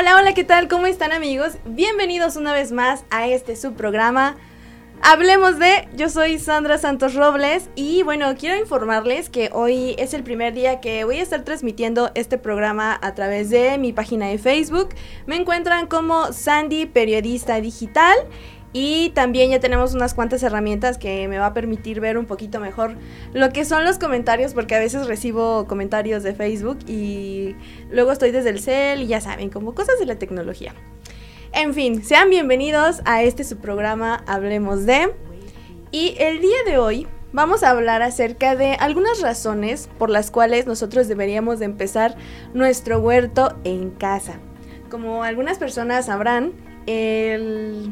Hola, hola, ¿qué tal? ¿Cómo están amigos? Bienvenidos una vez más a este subprograma. Hablemos de, yo soy Sandra Santos Robles y bueno, quiero informarles que hoy es el primer día que voy a estar transmitiendo este programa a través de mi página de Facebook. Me encuentran como Sandy Periodista Digital y también ya tenemos unas cuantas herramientas que me va a permitir ver un poquito mejor lo que son los comentarios, porque a veces recibo comentarios de Facebook y luego estoy desde el cel y ya saben, como cosas de la tecnología. En fin, sean bienvenidos a este su programa Hablemos de. Y el día de hoy vamos a hablar acerca de algunas razones por las cuales nosotros deberíamos de empezar nuestro huerto en casa. Como algunas personas sabrán, el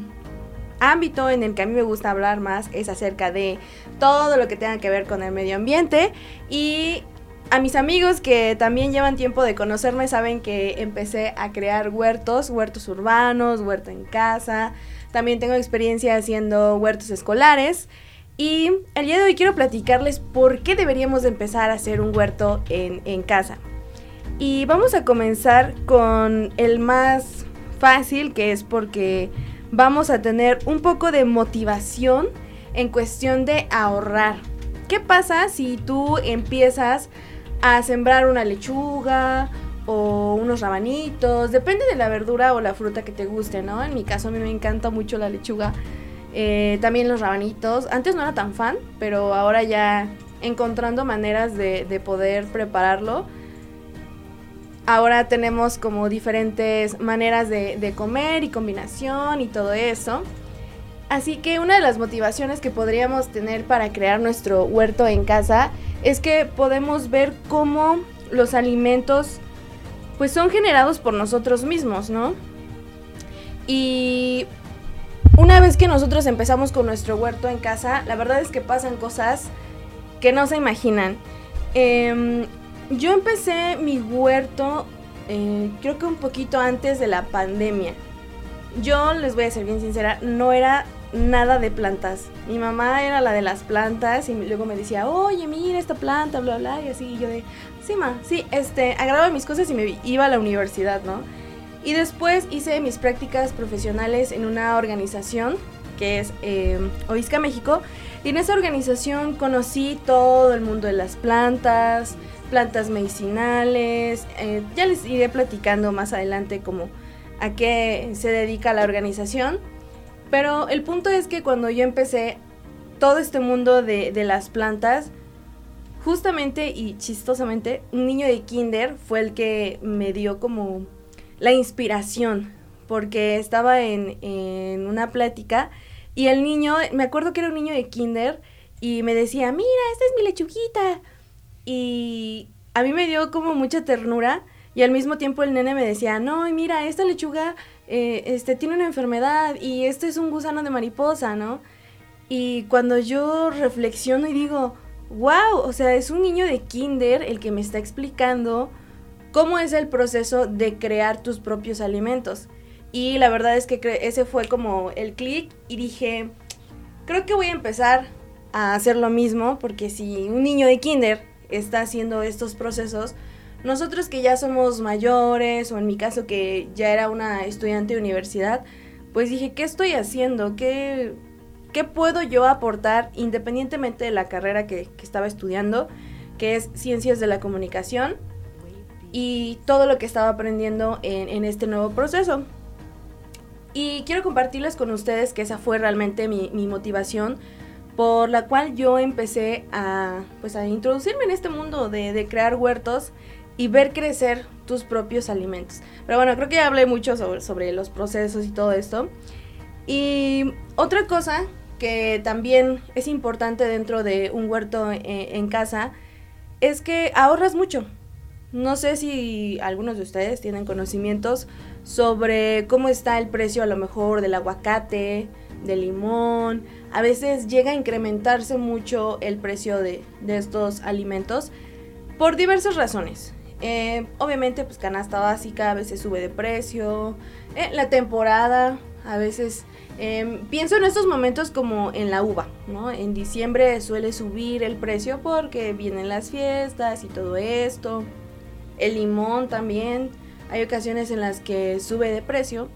ámbito en el que a mí me gusta hablar más es acerca de todo lo que tenga que ver con el medio ambiente y a mis amigos que también llevan tiempo de conocerme saben que empecé a crear huertos, huertos urbanos, huerto en casa. También tengo experiencia haciendo huertos escolares. Y el día de hoy quiero platicarles por qué deberíamos empezar a hacer un huerto en, en casa. Y vamos a comenzar con el más fácil, que es porque vamos a tener un poco de motivación en cuestión de ahorrar. ¿Qué pasa si tú empiezas a sembrar una lechuga o unos rabanitos? Depende de la verdura o la fruta que te guste, ¿no? En mi caso a mí me encanta mucho la lechuga. Eh, también los rabanitos. Antes no era tan fan, pero ahora ya encontrando maneras de, de poder prepararlo ahora tenemos como diferentes maneras de, comer y combinación y todo eso. Así que una de las motivaciones que podríamos tener para crear nuestro huerto en casa es que podemos ver cómo los alimentos pues son generados por nosotros mismos, ¿no? Y una vez que nosotros empezamos con nuestro huerto en casa, la verdad es que pasan cosas que no se imaginan. Eh, yo empecé mi huerto eh, creo que un poquito antes de la pandemia. Yo les voy a ser bien sincera, no era nada de plantas. Mi mamá era la de las plantas y luego me decía, oye, mira esta planta, bla, bla, y así. Y yo de, sí, ma, sí, este, agarraba mis cosas y me iba a la universidad, ¿no? Y después hice mis prácticas profesionales en una organización que es eh, Oisca México. Y en esa organización conocí todo el mundo de las plantas, plantas medicinales. Eh, ya les iré platicando más adelante como a qué se dedica la organización. Pero el punto es que cuando yo empecé todo este mundo de, de las plantas, justamente y chistosamente, un niño de kinder fue el que me dio como la inspiración, porque estaba en, en una plática y el niño, me acuerdo que era un niño de kinder, y me decía, mira, esta es mi lechuguita, y a mí me dio como mucha ternura y al mismo tiempo el nene me decía, no, mira, esta lechuga eh, este, tiene una enfermedad y este es un gusano de mariposa, ¿no? Y cuando yo reflexiono y digo, wow, o sea, es un niño de kinder el que me está explicando cómo es el proceso de crear tus propios alimentos. Y la verdad es que ese fue como el clic y dije, creo que voy a empezar a hacer lo mismo porque si un niño de kinder está haciendo estos procesos, nosotros que ya somos mayores, o en mi caso que ya era una estudiante de universidad, pues dije, ¿qué estoy haciendo? ¿Qué, qué puedo yo aportar independientemente de la carrera que, estaba estudiando, que es ciencias de la comunicación, y todo lo que estaba aprendiendo en, este nuevo proceso? Y quiero compartirles con ustedes que esa fue realmente mi, mi motivación por la cual yo empecé a, pues, a introducirme en este mundo de, crear huertos y ver crecer tus propios alimentos. Pero bueno, creo que ya hablé mucho sobre, sobre los procesos y todo esto. Y otra cosa que también es importante dentro de un huerto en, en casa es que ahorras mucho. No sé si algunos de ustedes tienen conocimientos sobre cómo está el precio a lo mejor del aguacate, del limón, a veces llega a incrementarse mucho el precio de, estos alimentos por diversas razones. Eh, obviamente, pues canasta básica a veces sube de precio. Eh, la temporada, a veces em, pienso en estos momentos como en la uva, ¿no? En diciembre suele subir el precio porque vienen las fiestas y todo esto. El limón también, hay ocasiones en las que sube de precio.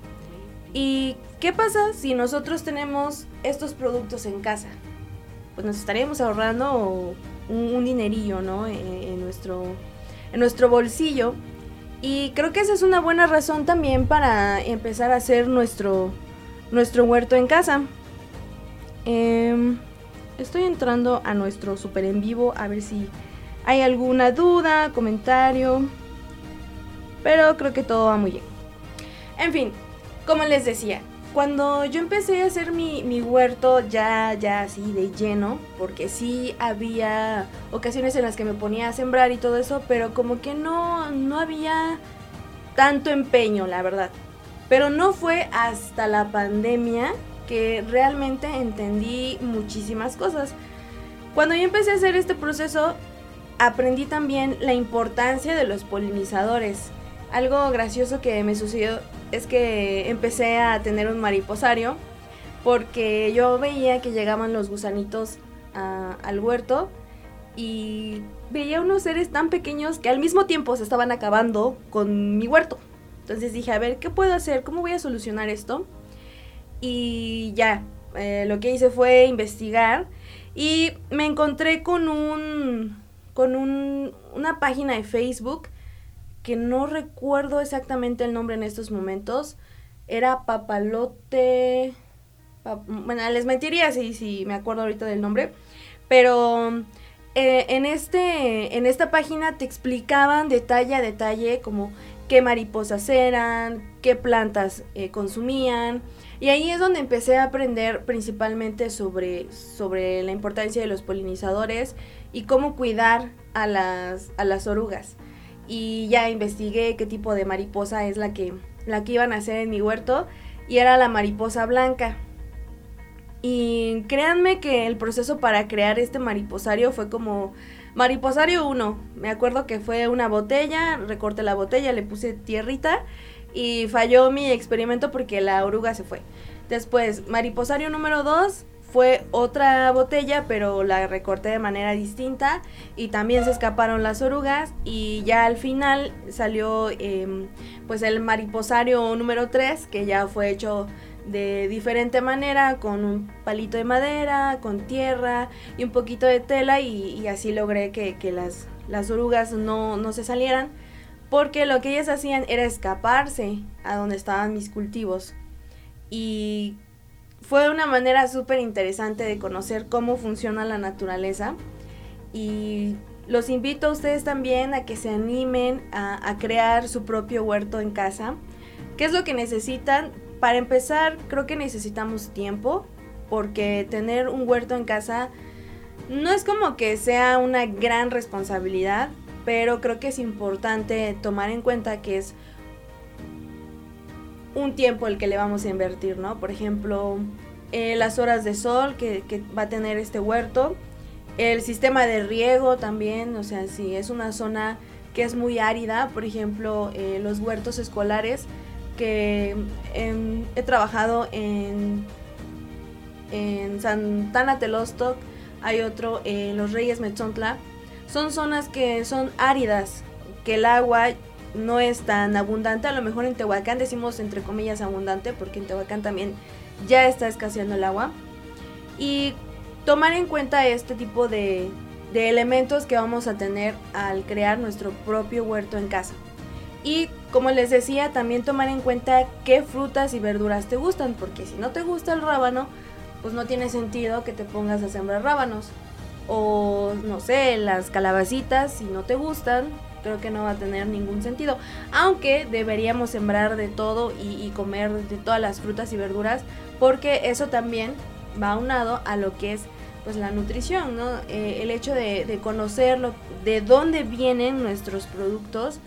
¿Y qué pasa si nosotros tenemos estos productos en casa? Pues nos estaríamos ahorrando un, dinerillo, ¿no? En, nuestro, en nuestro bolsillo. Y creo que esa es una buena razón también para empezar a hacer nuestro, nuestro huerto en casa. Em, estoy entrando a nuestro super en vivo a ver si hay alguna duda, comentario. Pero creo que todo va muy bien. En fin, como les decía, cuando yo empecé a hacer mi, huerto ya, ya así de lleno, porque sí había ocasiones en las que me ponía a sembrar y todo eso, pero como que no, no había tanto empeño, la verdad. Pero no fue hasta la pandemia que realmente entendí muchísimas cosas. Cuando yo empecé a hacer este proceso, aprendí también la importancia de los polinizadores. Algo gracioso que me sucedió es que empecé a tener un mariposario porque yo veía que llegaban los gusanitos al huerto y veía unos seres tan pequeños que al mismo tiempo se estaban acabando con mi huerto. Entonces dije, a ver, ¿qué puedo hacer? ¿Cómo voy a solucionar esto? Y ya, eh, lo que hice fue investigar y me encontré con un con un, una página de Facebook que no recuerdo exactamente el nombre en estos momentos. Era Papalote. bueno, les mentiría si, me acuerdo ahorita del nombre. Pero eh, en, este, en esta página te explicaban detalle a detalle como qué mariposas eran, qué plantas eh, consumían. Y ahí es donde empecé a aprender principalmente sobre, sobre la importancia de los polinizadores y cómo cuidar a las, a las orugas. Y ya investigué qué tipo de mariposa es la que, la que iban a hacer en mi huerto y era la mariposa blanca. Y créanme que el proceso para crear este mariposario fue como mariposario 1. Me acuerdo que fue una botella, recorté la botella, le puse tierrita y falló mi experimento porque la oruga se fue. Después, mariposario número 2, fue otra botella, pero la recorté de manera distinta y también se escaparon las orugas y ya al final salió em, pues el mariposario número 3 que ya fue hecho de diferente manera con un palito de madera, con tierra y un poquito de tela y, así logré que, las, las orugas no, no se salieran porque lo que ellas hacían era escaparse a donde estaban mis cultivos. Y fue una manera súper interesante de conocer cómo funciona la naturaleza y los invito a ustedes también a que se animen a, crear su propio huerto en casa. ¿Qué es lo que necesitan? Para empezar, creo que necesitamos tiempo, porque tener un huerto en casa no es como que sea una gran responsabilidad, pero creo que es importante tomar en cuenta que es un tiempo el que le vamos a invertir, ¿no? Por ejemplo, eh, las horas de sol que, va a tener este huerto, el sistema de riego también, o sea, si es una zona que es muy árida, por ejemplo, eh, los huertos escolares, que em, he trabajado en, en Santana Telostoc, hay otro en Los Reyes Metzontla, son zonas que son áridas, que el agua no es tan abundante. A lo mejor en Tehuacán decimos entre comillas abundante, porque en Tehuacán también ya está escaseando el agua. Y tomar en cuenta este tipo de, de elementos que vamos a tener al crear nuestro propio huerto en casa. Y como les decía, también tomar en cuenta qué frutas y verduras te gustan, porque si no te gusta el rábano, pues no tiene sentido que te pongas a sembrar rábanos. O no sé, las calabacitas, si no te gustan, creo que no va a tener ningún sentido. Aunque deberíamos sembrar de todo y, comer de todas las frutas y verduras, porque eso también va aunado a lo que es pues la nutrición, ¿no? Eh, el hecho de, conocer de dónde vienen nuestros productos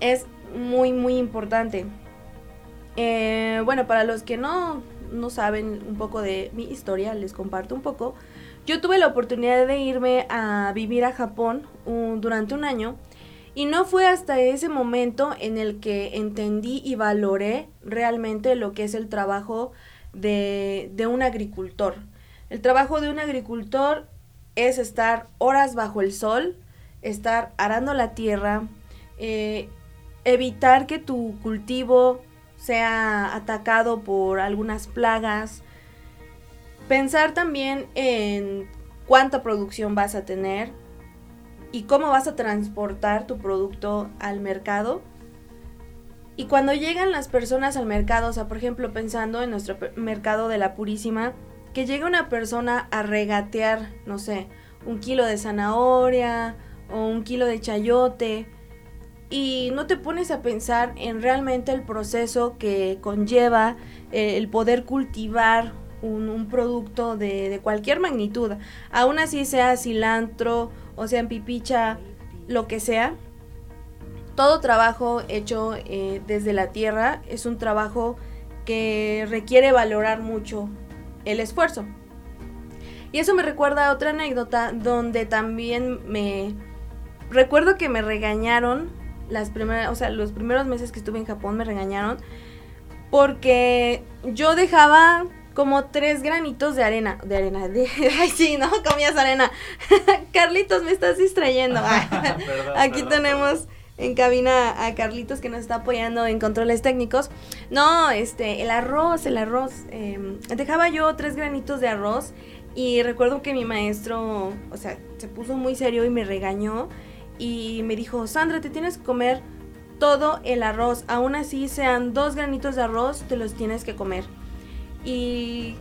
es muy muy importante. Eh, bueno, para los que no, no saben un poco de mi historia, les comparto un poco. Yo tuve la oportunidad de irme a vivir a Japón durante un año y no fue hasta ese momento en el que entendí y valoré realmente lo que es el trabajo de, un agricultor. El trabajo de un agricultor es estar horas bajo el sol, estar arando la tierra, eh, evitar que tu cultivo sea atacado por algunas plagas. Pensar también en cuánta producción vas a tener y cómo vas a transportar tu producto al mercado. Y cuando llegan las personas al mercado, o sea, por ejemplo, pensando en nuestro mercado de la Purísima, que llega una persona a regatear, no sé, un kilo de zanahoria o un kilo de chayote, y no te pones a pensar en realmente el proceso que conlleva eh, el poder cultivar un, producto de, cualquier magnitud, aún así sea cilantro o sea en pipicha, lo que sea. Todo trabajo hecho eh, desde la tierra es un trabajo que requiere valorar mucho el esfuerzo. Y eso me recuerda a otra anécdota donde también me recuerdo que me regañaron las primeras, o sea, los primeros meses que estuve en Japón me regañaron porque yo dejaba como tres granitos de arena, de arena, de, ay sí, no, comías arena. Carlitos, me estás distrayendo. Aquí tenemos en cabina a Carlitos que nos está apoyando en controles técnicos. No, este, el arroz, el arroz. Em, dejaba yo tres granitos de arroz y recuerdo que mi maestro, o sea, se puso muy serio y me regañó y me dijo, Sandra, te tienes que comer todo el arroz, aún así sean dos granitos de arroz, te los tienes que comer. Y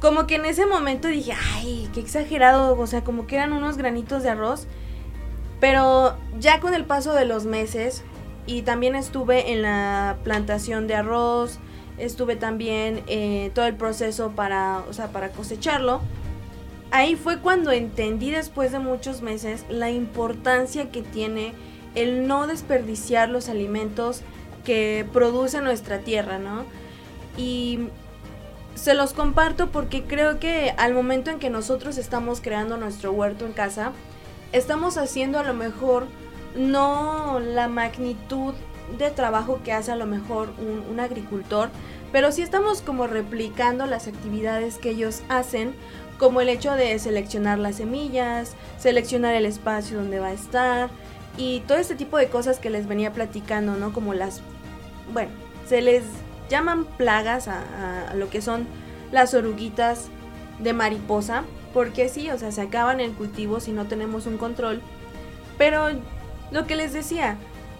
como que en ese momento dije, ay, qué exagerado, o sea, como que eran unos granitos de arroz. Pero ya con el paso de los meses, y también estuve en la plantación de arroz, estuve también eh, todo el proceso para, o sea, para cosecharlo ahí fue cuando entendí después de muchos meses la importancia que tiene el no desperdiciar los alimentos que produce nuestra tierra, ¿no? Y se los comparto porque creo que al momento en que nosotros estamos creando nuestro huerto en casa, estamos haciendo a lo mejor no la magnitud de trabajo que hace a lo mejor un, agricultor, pero sí estamos como replicando las actividades que ellos hacen como el hecho de seleccionar las semillas, seleccionar el espacio donde va a estar y todo este tipo de cosas que les venía platicando, ¿no? Como las, bueno, se les llaman plagas a, lo que son las oruguitas de mariposa, porque sí, o sea, se acaban el cultivo si no tenemos un control, pero lo que les decía,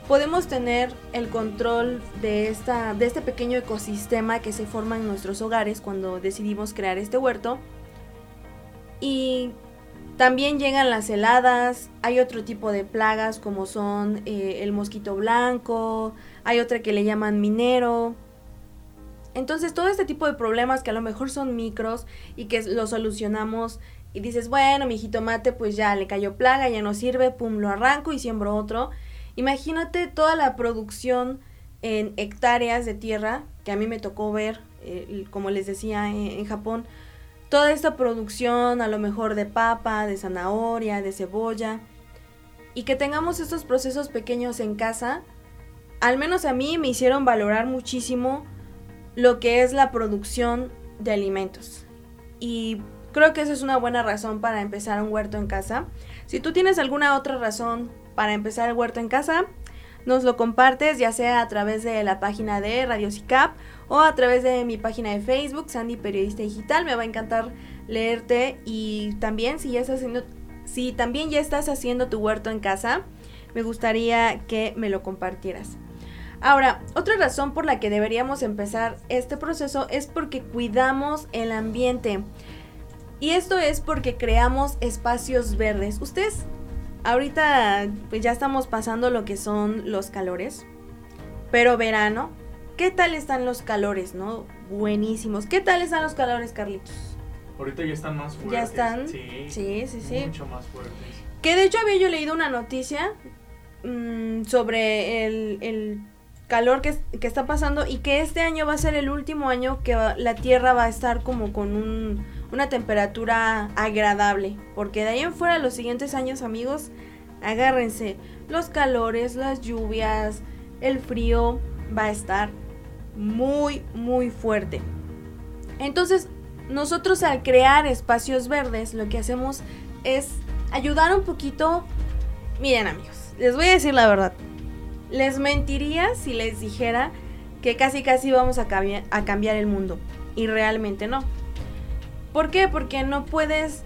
podemos tener el control de, esta, de este pequeño ecosistema que se forma en nuestros hogares cuando decidimos crear este huerto y también llegan las heladas, hay otro tipo de plagas como son eh, el mosquito blanco, hay otra que le llaman minero. Entonces todo este tipo de problemas que a lo mejor son micros y que lo solucionamos y dices, bueno, mi jitomate pues ya le cayó plaga, ya no sirve, pum, lo arranco y siembro otro. Imagínate toda la producción en hectáreas de tierra que a mí me tocó ver, eh, como les decía, en Japón, toda esta producción a lo mejor de papa, de zanahoria, de cebolla, y que tengamos estos procesos pequeños en casa, al menos a mí me hicieron valorar muchísimo lo que es la producción de alimentos. Y creo que esa es una buena razón para empezar un huerto en casa. Si tú tienes alguna otra razón para empezar el huerto en casa, nos lo compartes ya sea a través de la página de Radio CICAP o a través de mi página de Facebook, Sandy Periodista Digital. Me va a encantar leerte y también si ya estás haciendo, si también ya estás haciendo tu huerto en casa, me gustaría que me lo compartieras. Ahora, otra razón por la que deberíamos empezar este proceso es porque cuidamos el ambiente. Y esto es porque creamos espacios verdes. Ustedes, ahorita pues ya estamos pasando lo que son los calores, pero verano ¿Qué tal están los calores, no? Buenísimos. ¿Qué tal están los calores, Carlitos? Ahorita ya están más fuertes. ¿Ya están? Sí. Sí, sí, Mucho más fuertes. Que de hecho había yo leído una noticia mmm, sobre el, el calor que, está pasando y que este año va a ser el último año que la Tierra va a estar como con un, una temperatura agradable. Porque de ahí en fuera los siguientes años, amigos, agárrense. Los calores, las lluvias, el frío va a estar muy, muy fuerte. Entonces, nosotros al crear espacios verdes, lo que hacemos es ayudar un poquito. Miren amigos, les voy a decir la verdad. Les mentiría si les dijera que casi casi vamos a, a cambiar el mundo. Y realmente no. ¿Por qué? Porque no puedes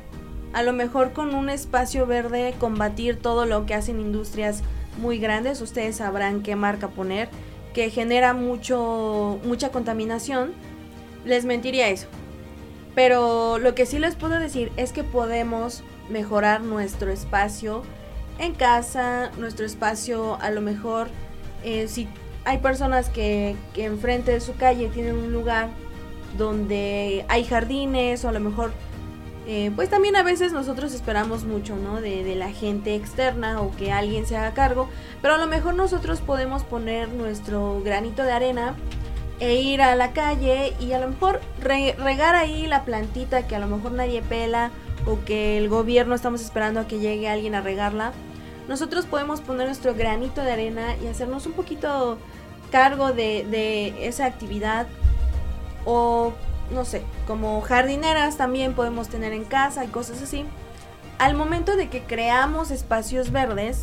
a lo mejor con un espacio verde combatir todo lo que hacen industrias muy grandes. Ustedes sabrán qué marca poner. Que genera mucho, mucha contaminación. Les mentiría eso. Pero lo que sí les puedo decir es que podemos mejorar nuestro espacio en casa, nuestro espacio a lo mejor eh, si hay personas que, que enfrente de su calle tienen un lugar donde hay jardines o a lo mejor eh, pues también a veces nosotros esperamos mucho, ¿no? De, de, la gente externa o que alguien se haga cargo, pero a lo mejor nosotros podemos poner nuestro granito de arena e ir a la calle y a lo mejor regar ahí la plantita que a lo mejor nadie pela o que el gobierno estamos esperando a que llegue alguien a regarla. Nosotros podemos poner nuestro granito de arena y hacernos un poquito cargo de, de esa actividad o no sé, como jardineras también podemos tener en casa y cosas así. Al momento de que creamos espacios verdes,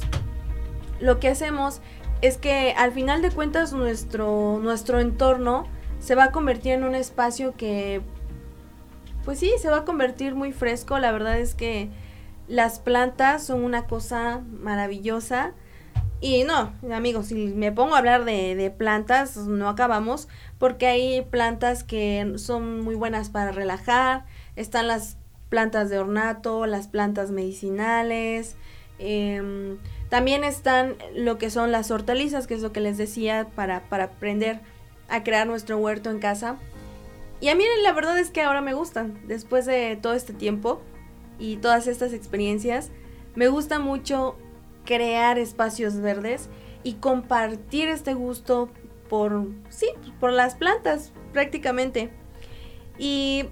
lo que hacemos es que al final de cuentas nuestro, nuestro entorno se va a convertir en un espacio que, pues sí, se va a convertir muy fresco. La verdad es que las plantas son una cosa maravillosa. Y no, amigos, si me pongo a hablar de, plantas, no acabamos, porque hay plantas que son muy buenas para relajar, están las plantas de ornato, las plantas medicinales, eh, también están lo que son las hortalizas, que es lo que les decía, para, para aprender a crear nuestro huerto en casa. Y a mí la verdad es que ahora me gustan, después de todo este tiempo y todas estas experiencias, me gusta mucho crear espacios verdes y compartir este gusto por, sí, por las plantas prácticamente. Y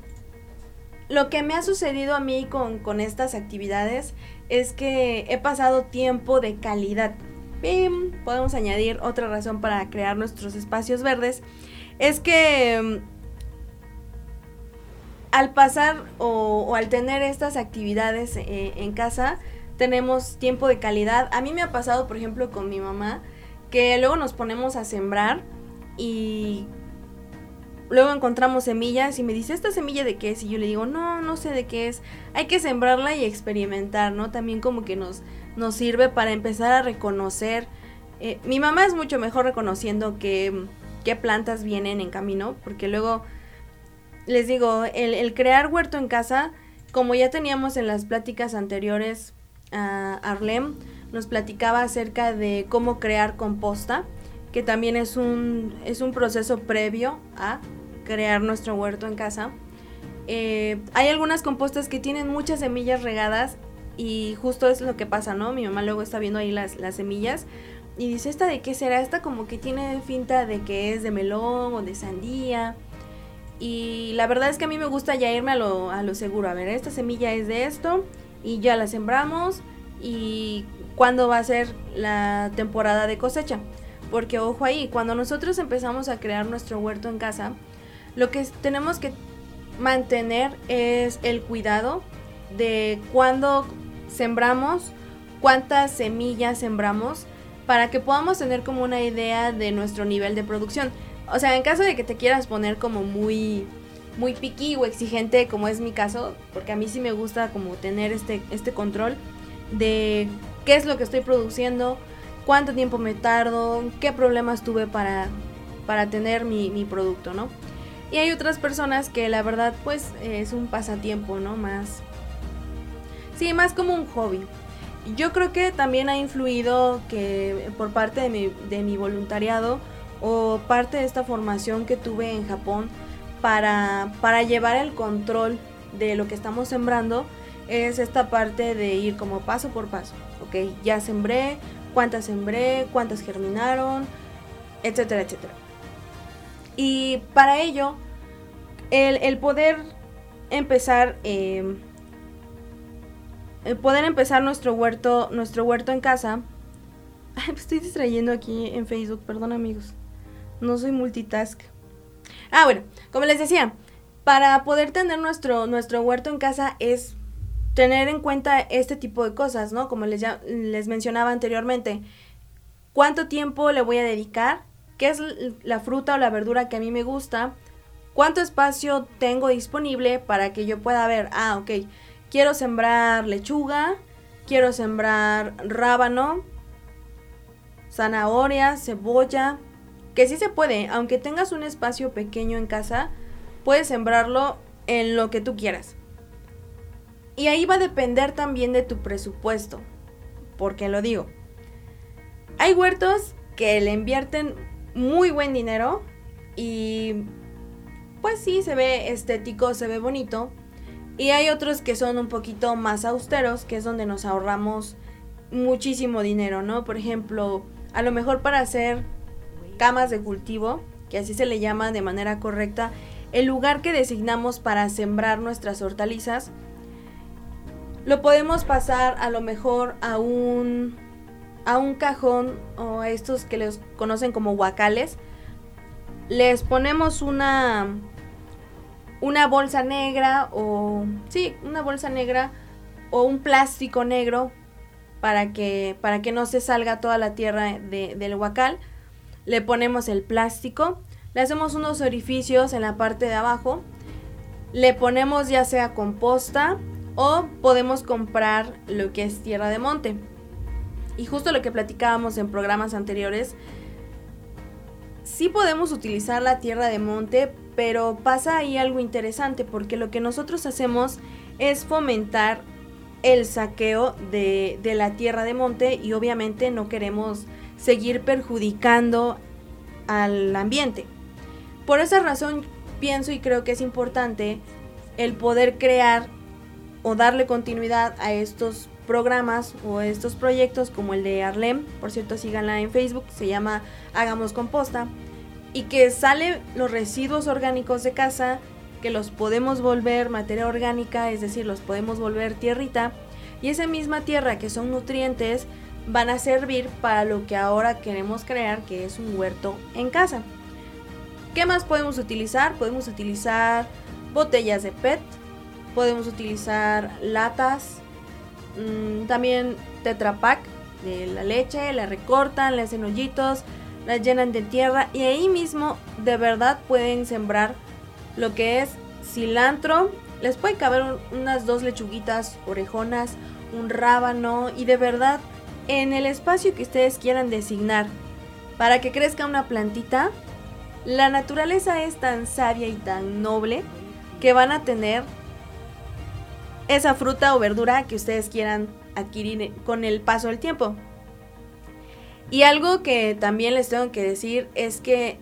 lo que me ha sucedido a mí con, con estas actividades es que he pasado tiempo de calidad. Podemos añadir otra razón para crear nuestros espacios verdes. Es que mm, al pasar o, al tener estas actividades eh, en casa, tenemos tiempo de calidad. A mí me ha pasado, por ejemplo, con mi mamá, que luego nos ponemos a sembrar y luego encontramos semillas y me dice, ¿esta semilla de qué es? Y yo le digo, no, no sé de qué es. Hay que sembrarla y experimentar, ¿no? También como que nos, nos sirve para empezar a reconocer. Eh, mi mamá es mucho mejor reconociendo qué, qué plantas vienen en camino, porque luego, les digo, el, crear huerto en casa, como ya teníamos en las pláticas anteriores a Arlem, nos platicaba acerca de cómo crear composta que también es un, es un proceso previo a crear nuestro huerto en casa. Eh, hay algunas compostas que tienen muchas semillas regadas y justo es lo que pasa, ¿no? Mi mamá luego está viendo ahí las, las semillas y dice, ¿esta de qué será? Esta como que tiene finta de que es de melón o de sandía. Y la verdad es que a mí me gusta ya irme a lo, a lo seguro. A ver, esta semilla es de esto y ya la sembramos y cuándo va a ser la temporada de cosecha. Porque ojo ahí, cuando nosotros empezamos a crear nuestro huerto en casa, lo que tenemos que mantener es el cuidado de cuándo sembramos, cuántas semillas sembramos, para que podamos tener como una idea de nuestro nivel de producción. O sea, en caso de que te quieras poner como muy muy piqui o exigente como es mi caso, porque a mí sí me gusta como tener este, este control de qué es lo que estoy produciendo, cuánto tiempo me tardo, qué problemas tuve para, para tener mi, producto, ¿no? Y hay otras personas que la verdad pues es un pasatiempo, ¿no? Más... Sí, más como un hobby. Yo creo que también ha influido que por parte de mi, de mi voluntariado o parte de esta formación que tuve en Japón para, para llevar el control de lo que estamos sembrando es esta parte de ir como paso por paso. Ok, ya sembré, cuántas sembré, cuántas germinaron, etcétera, etcétera. Y para ello, el, poder empezar, em, el poder empezar nuestro huerto, nuestro huerto en casa. me estoy distrayendo aquí en Facebook, perdón amigos. No soy multitask. Ah, bueno, como les decía, para poder tener nuestro, nuestro huerto en casa es tener en cuenta este tipo de cosas, ¿no? Como les, les mencionaba anteriormente, cuánto tiempo le voy a dedicar, qué es la fruta o la verdura que a mí me gusta, cuánto espacio tengo disponible para que yo pueda ver, ah, ok, quiero sembrar lechuga, quiero sembrar rábano, zanahoria, cebolla, que sí se puede, aunque tengas un espacio pequeño en casa, puedes sembrarlo en lo que tú quieras. Y ahí va a depender también de tu presupuesto. porque lo digo? Hay huertos que le invierten muy buen dinero y pues sí, se ve estético, se ve bonito. Y hay otros que son un poquito más austeros, que es donde nos ahorramos muchísimo dinero, ¿no? Por ejemplo, a lo mejor para hacer camas de cultivo, que así se le llama de manera correcta, el lugar que designamos para sembrar nuestras hortalizas, lo podemos pasar a lo mejor a un a un cajón o a estos que les conocen como huacales. Les ponemos una una bolsa negra o sí, una bolsa negra o un plástico negro para que para que no se salga toda la tierra del huacal. Le ponemos el plástico, le hacemos unos orificios en la parte de abajo, le ponemos ya sea composta o podemos comprar lo que es tierra de monte. Y justo lo que platicábamos en programas anteriores, sí podemos utilizar la tierra de monte, pero pasa ahí algo interesante porque lo que nosotros hacemos es fomentar el saqueo de, de la tierra de monte y obviamente no queremos seguir perjudicando al ambiente. Por esa razón pienso y creo que es importante el poder crear o darle continuidad a estos programas o estos proyectos como el de Arlem, por cierto síganla en Facebook, se llama Hagamos Composta, y que sale los residuos orgánicos de casa, que los podemos volver materia orgánica, es decir, los podemos volver tierrita, y esa misma tierra que son nutrientes van a servir para lo que ahora queremos crear, que es un huerto en casa. ¿Qué más podemos utilizar? Podemos utilizar botellas de PET, podemos utilizar latas, mm, también Tetra Pak de la leche, la recortan, le hacen hoyitos, la llenan de tierra y ahí mismo de verdad pueden sembrar lo que es cilantro. Les puede caber unas dos lechuguitas orejonas, un rábano y de verdad en el espacio que ustedes quieran designar para que crezca una plantita, la naturaleza es tan sabia y tan noble que van a tener esa fruta o verdura que ustedes quieran adquirir con el paso del tiempo. Y algo que también les tengo que decir es que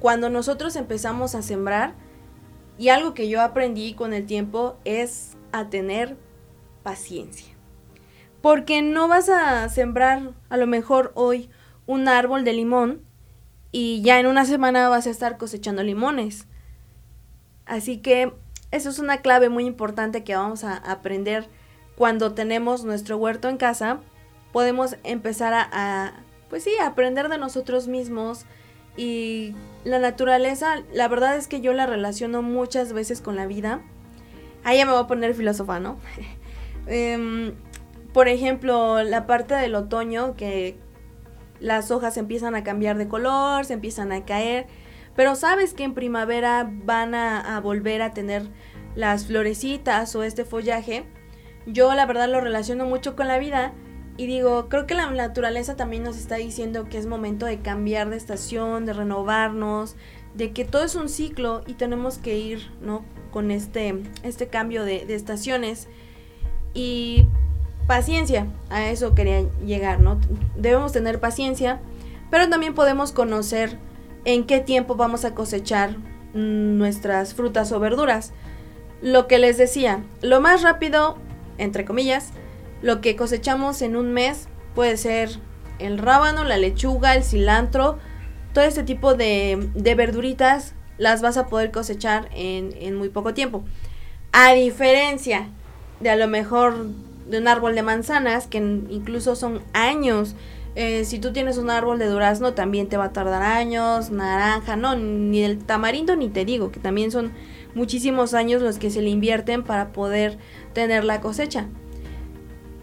cuando nosotros empezamos a sembrar, y algo que yo aprendí con el tiempo es a tener paciencia. Porque no vas a sembrar a lo mejor hoy un árbol de limón y ya en una semana vas a estar cosechando limones. Así que eso es una clave muy importante que vamos a aprender cuando tenemos nuestro huerto en casa. Podemos empezar a, pues sí, a aprender de nosotros mismos y la naturaleza, la verdad es que yo la relaciono muchas veces con la vida. Ahí ya me voy a poner filósofa, ¿no? Em, por ejemplo, la parte del otoño que las hojas empiezan a cambiar de color, se empiezan a caer pero sabes que en primavera van a, volver a tener las florecitas o este follaje. Yo la verdad lo relaciono mucho con la vida y digo, creo que la naturaleza también nos está diciendo que es momento de cambiar de estación, de renovarnos, de que todo es un ciclo y tenemos que ir, ¿no? Con este, este cambio de, de estaciones. Y paciencia, a eso quería llegar, ¿no? Debemos tener paciencia, pero también podemos conocer en qué tiempo vamos a cosechar nuestras frutas o verduras. Lo que les decía, lo más rápido, entre comillas, lo que cosechamos en un mes puede ser el rábano, la lechuga, el cilantro, todo este tipo de, verduritas las vas a poder cosechar en, en muy poco tiempo. A diferencia de a lo mejor de un árbol de manzanas, que incluso son años eh, si tú tienes un árbol de durazno, también te va a tardar años, naranja, no, ni el tamarindo ni te digo, que también son muchísimos años los que se le invierten para poder tener la cosecha.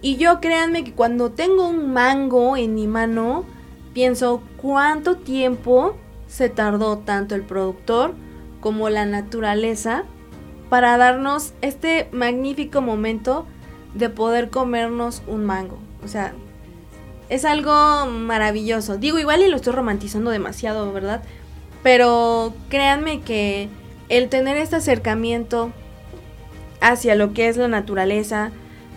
Y yo créanme que cuando tengo un mango en mi mano, pienso cuánto tiempo se tardó tanto el productor como la naturaleza para darnos este magnífico momento de poder comernos un mango. O sea, es algo maravilloso. Digo, igual y lo estoy romantizando demasiado, ¿verdad? Pero créanme que el tener este acercamiento hacia lo que es la naturaleza,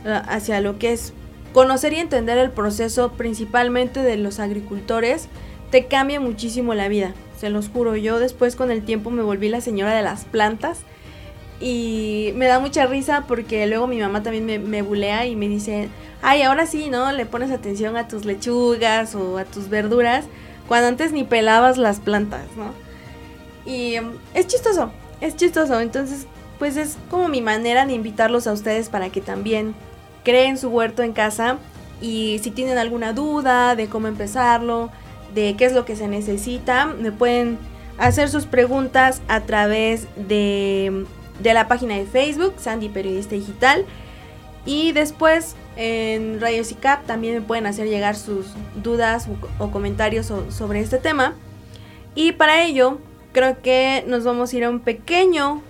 hacia lo que es conocer y entender el proceso principalmente de los agricultores, te cambia muchísimo la vida. Se los juro, yo después con el tiempo me volví la señora de las plantas y me da mucha risa porque luego mi mamá también me, me bulea y me dice, ay, ahora sí, ¿no? Le pones atención a tus lechugas o a tus verduras cuando antes ni pelabas las plantas, ¿no? Y um, es chistoso, es chistoso. Entonces, pues es como mi manera de invitarlos a ustedes para que también creen su huerto en casa y si tienen alguna duda de cómo empezarlo, de qué es lo que se necesita, me pueden hacer sus preguntas a través de, de la página de Facebook, Sandy Periodista Digital. Y después en Radio CICAP también me pueden hacer llegar sus dudas o, comentarios sobre este tema. Y para ello, creo que nos vamos a ir a un pequeño,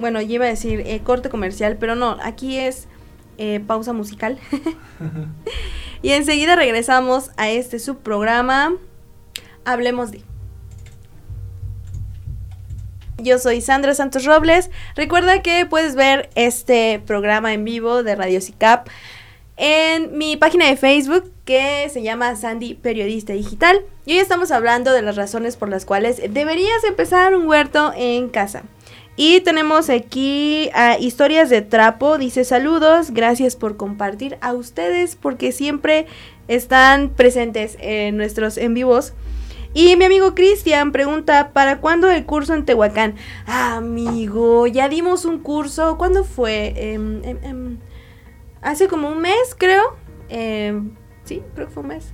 bueno, yo iba a decir eh, corte comercial, pero no, aquí es eh, pausa musical. y enseguida regresamos a este subprograma. Hablemos de... Yo soy Sandra Santos Robles. Recuerda que puedes ver este programa en vivo de Radio CICAP en mi página de Facebook que se llama Sandy Periodista Digital. Y hoy estamos hablando de las razones por las cuales deberías empezar un huerto en casa. Y tenemos aquí a Historias de Trapo, dice saludos, gracias por compartir a ustedes porque siempre están presentes en nuestros en vivos. Y mi amigo Cristian pregunta, ¿para cuándo el curso en Tehuacán? amigo, ya dimos un curso, ¿cuándo fue? Em, em, em, hace como un mes, creo. sí, creo que fue un mes.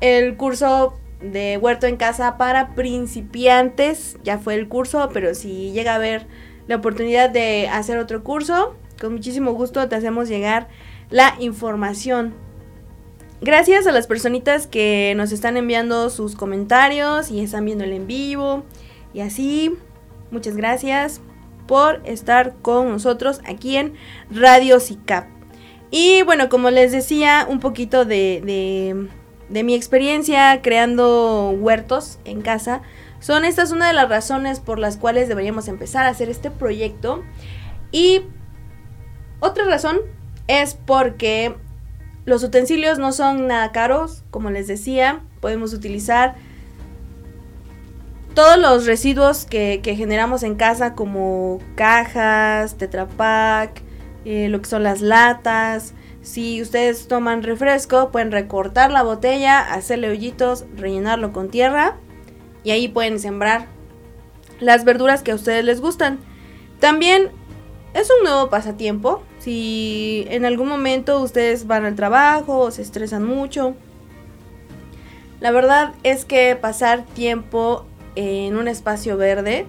El curso de huerto en casa para principiantes, ya fue el curso, pero si llega a haber la oportunidad de hacer otro curso, con muchísimo gusto te hacemos llegar la información Gracias a las personitas que nos están enviando sus comentarios y están viendo el en vivo y así. Muchas gracias por estar con nosotros aquí en Radio CICAP. Y bueno, como les decía, un poquito de, de, mi experiencia creando huertos en casa. Son estas una de las razones por las cuales deberíamos empezar a hacer este proyecto. Y otra razón es porque los utensilios no son nada caros, como les decía, podemos utilizar todos los residuos que, generamos en casa como cajas, tetrapack, eh, lo que son las latas. Si ustedes toman refresco, pueden recortar la botella, hacerle hoyitos, rellenarlo con tierra y ahí pueden sembrar las verduras que a ustedes les gustan. También es un nuevo pasatiempo. Si en algún momento ustedes van al trabajo o se estresan mucho. La verdad es que pasar tiempo en un espacio verde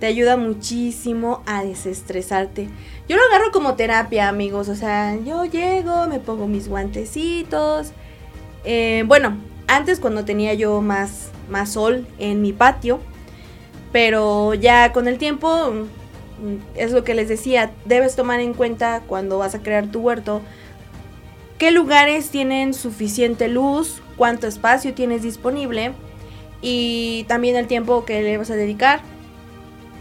te ayuda muchísimo a desestresarte. Yo lo agarro como terapia, amigos. O sea, yo llego, me pongo mis guantecitos. Eh, bueno, antes cuando tenía yo más, más sol en mi patio. Pero ya con el tiempo es lo que les decía, debes tomar en cuenta cuando vas a crear tu huerto qué lugares tienen suficiente luz, cuánto espacio tienes disponible y también el tiempo que le vas a dedicar.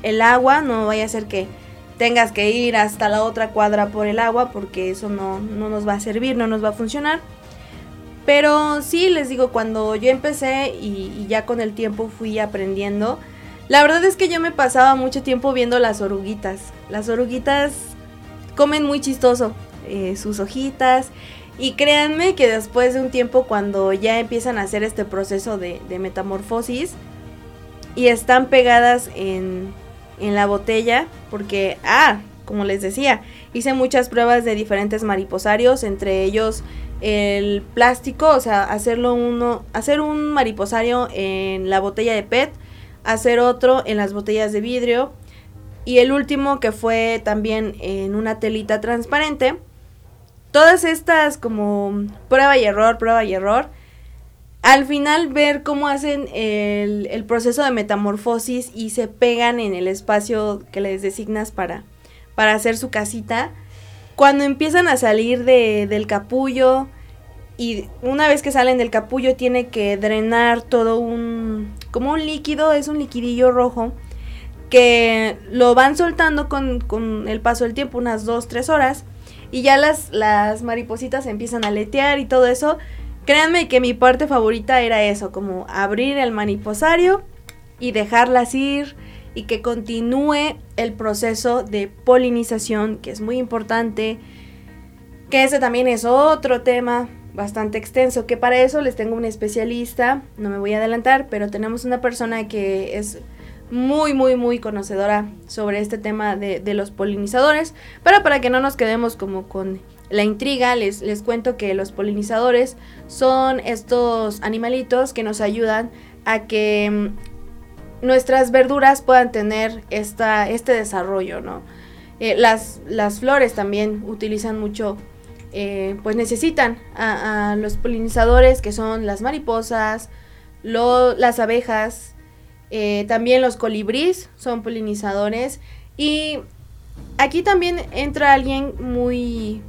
El agua, no vaya a ser que tengas que ir hasta la otra cuadra por el agua porque eso no, nos va a servir, no nos va a funcionar. Pero sí, les digo, cuando yo empecé y ya con el tiempo fui aprendiendo, la verdad es que yo me pasaba mucho tiempo viendo las oruguitas. Las oruguitas comen muy chistoso eh, sus hojitas. Y créanme que después de un tiempo cuando ya empiezan a hacer este proceso de, metamorfosis y están pegadas en, en la botella, porque, ah, como les decía, hice muchas pruebas de diferentes mariposarios, entre ellos el plástico, o sea, hacerlo uno, hacer un mariposario en la botella de PET hacer otro en las botellas de vidrio y el último que fue también en una telita transparente. Todas estas como prueba y error, prueba y error. al final ver cómo hacen el, el, proceso de metamorfosis y se pegan en el espacio que les designas para, para hacer su casita. Cuando empiezan a salir de, del capullo y una vez que salen del capullo tiene que drenar todo un, como un líquido, es un liquidillo rojo que lo van soltando con, con el paso del tiempo, unas 2, 3 horas. Y ya las, las maripositas empiezan a letear y todo eso. Créanme que mi parte favorita era eso, como abrir el mariposario y dejarlas ir y que continúe el proceso de polinización, que es muy importante. Que ese también es otro tema bastante extenso, que para eso les tengo un especialista, no me voy a adelantar, pero tenemos una persona que es muy, muy, muy conocedora sobre este tema de, los polinizadores. Pero para que no nos quedemos como con la intriga, les, les cuento que los polinizadores son estos animalitos que nos ayudan a que mm, nuestras verduras puedan tener esta, este desarrollo, ¿no? Eh, las, las flores también utilizan mucho, eh, pues necesitan a, los polinizadores que son las mariposas, las abejas, eh, también los colibríes son polinizadores. Y aquí también entra alguien muy...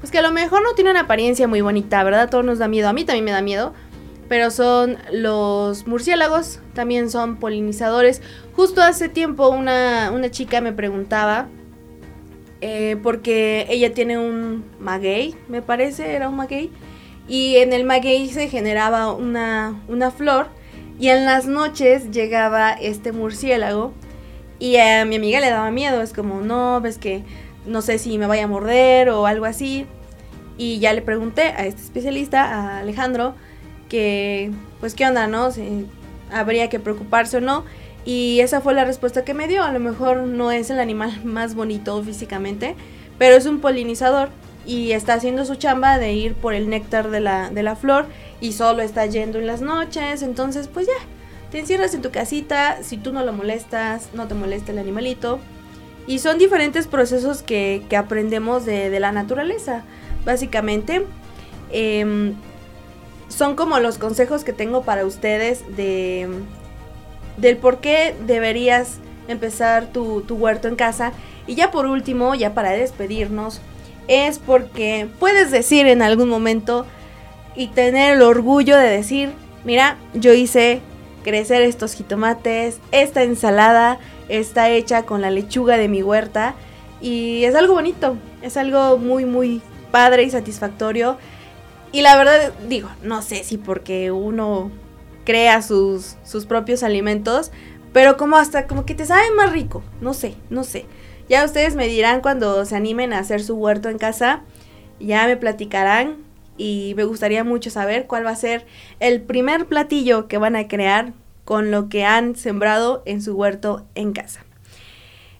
Pues que a lo mejor no tiene una apariencia muy bonita, ¿verdad? Todo nos da miedo. A mí también me da miedo. Pero son los murciélagos, también son polinizadores. Justo hace tiempo una, una chica me preguntaba, eh, porque ella tiene un maguey, me parece, era un maguey. Y en el maguey se generaba una, una flor y en las noches llegaba este murciélago y a mi amiga le daba miedo, es como, no, ves que no sé si me vaya a morder o algo así. Y ya le pregunté a este especialista, a Alejandro, que pues qué onda, ¿no? Si habría que preocuparse o no. Y esa fue la respuesta que me dio. A lo mejor no es el animal más bonito físicamente, pero es un polinizador y está haciendo su chamba de ir por el néctar de la, de la flor y solo está yendo en las noches, entonces pues ya, te encierras en tu casita, si tú no lo molestas, no te molesta el animalito. Y son diferentes procesos que, que aprendemos de, de, la naturaleza, básicamente. Eh, son como los consejos que tengo para ustedes de, del por qué deberías empezar tu, tu huerto en casa. Y ya por último, ya para despedirnos, es porque puedes decir en algún momento y tener el orgullo de decir, mira, yo hice crecer estos jitomates, esta ensalada está hecha con la lechuga de mi huerta y es algo bonito, es algo muy muy padre y satisfactorio. Y la verdad digo, no sé si porque uno crea sus, sus propios alimentos, pero como hasta como que te sabe más rico, no sé, no sé. Ya ustedes me dirán cuando se animen a hacer su huerto en casa, ya me platicarán y me gustaría mucho saber cuál va a ser el primer platillo que van a crear con lo que han sembrado en su huerto en casa.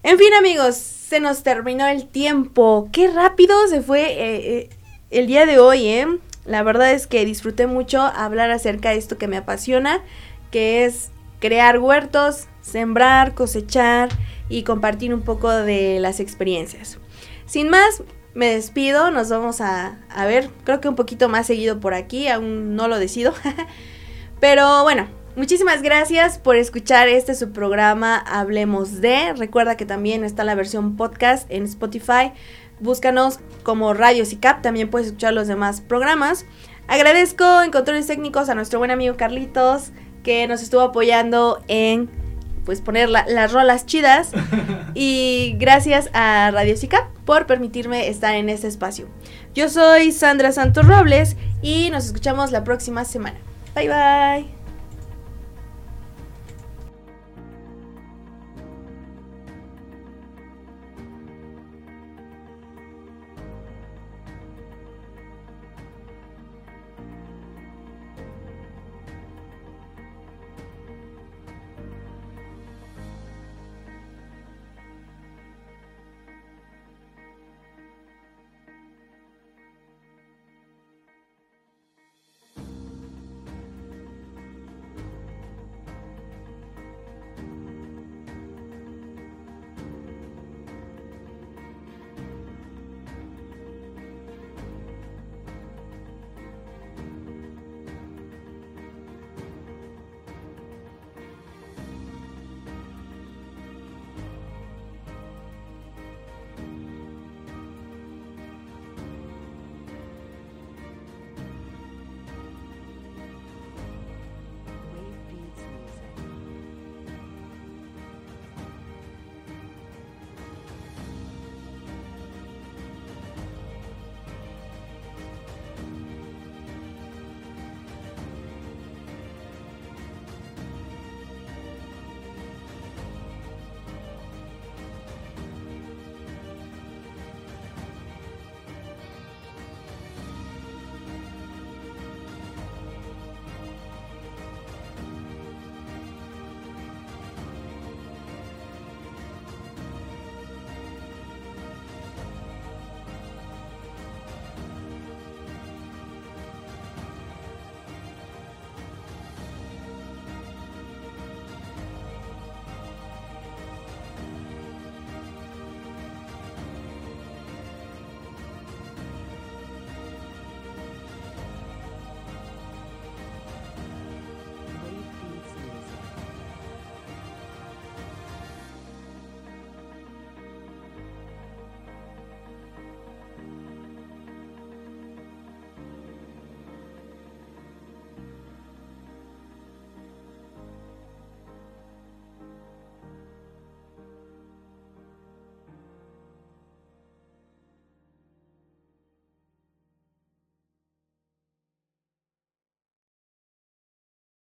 En fin amigos, se nos terminó el tiempo. Qué rápido se fue eh, eh, el día de hoy, ¿eh? La verdad es que disfruté mucho hablar acerca de esto que me apasiona, que es crear huertos, sembrar, cosechar y compartir un poco de las experiencias. Sin más, me despido, nos vamos a, a ver, creo que un poquito más seguido por aquí, aún no lo decido. Pero bueno, Muchísimas gracias por escuchar este su programa Hablemos de. Recuerda que también está la versión podcast en Spotify. Búscanos como Radio CICAP, también puedes escuchar los demás programas. Agradezco en controles técnicos a nuestro buen amigo Carlitos que nos estuvo apoyando en pues poner la, las rolas chidas. Y gracias a Radio Cica por permitirme estar en este espacio. Yo soy Sandra Santos Robles y nos escuchamos la próxima semana. Bye bye.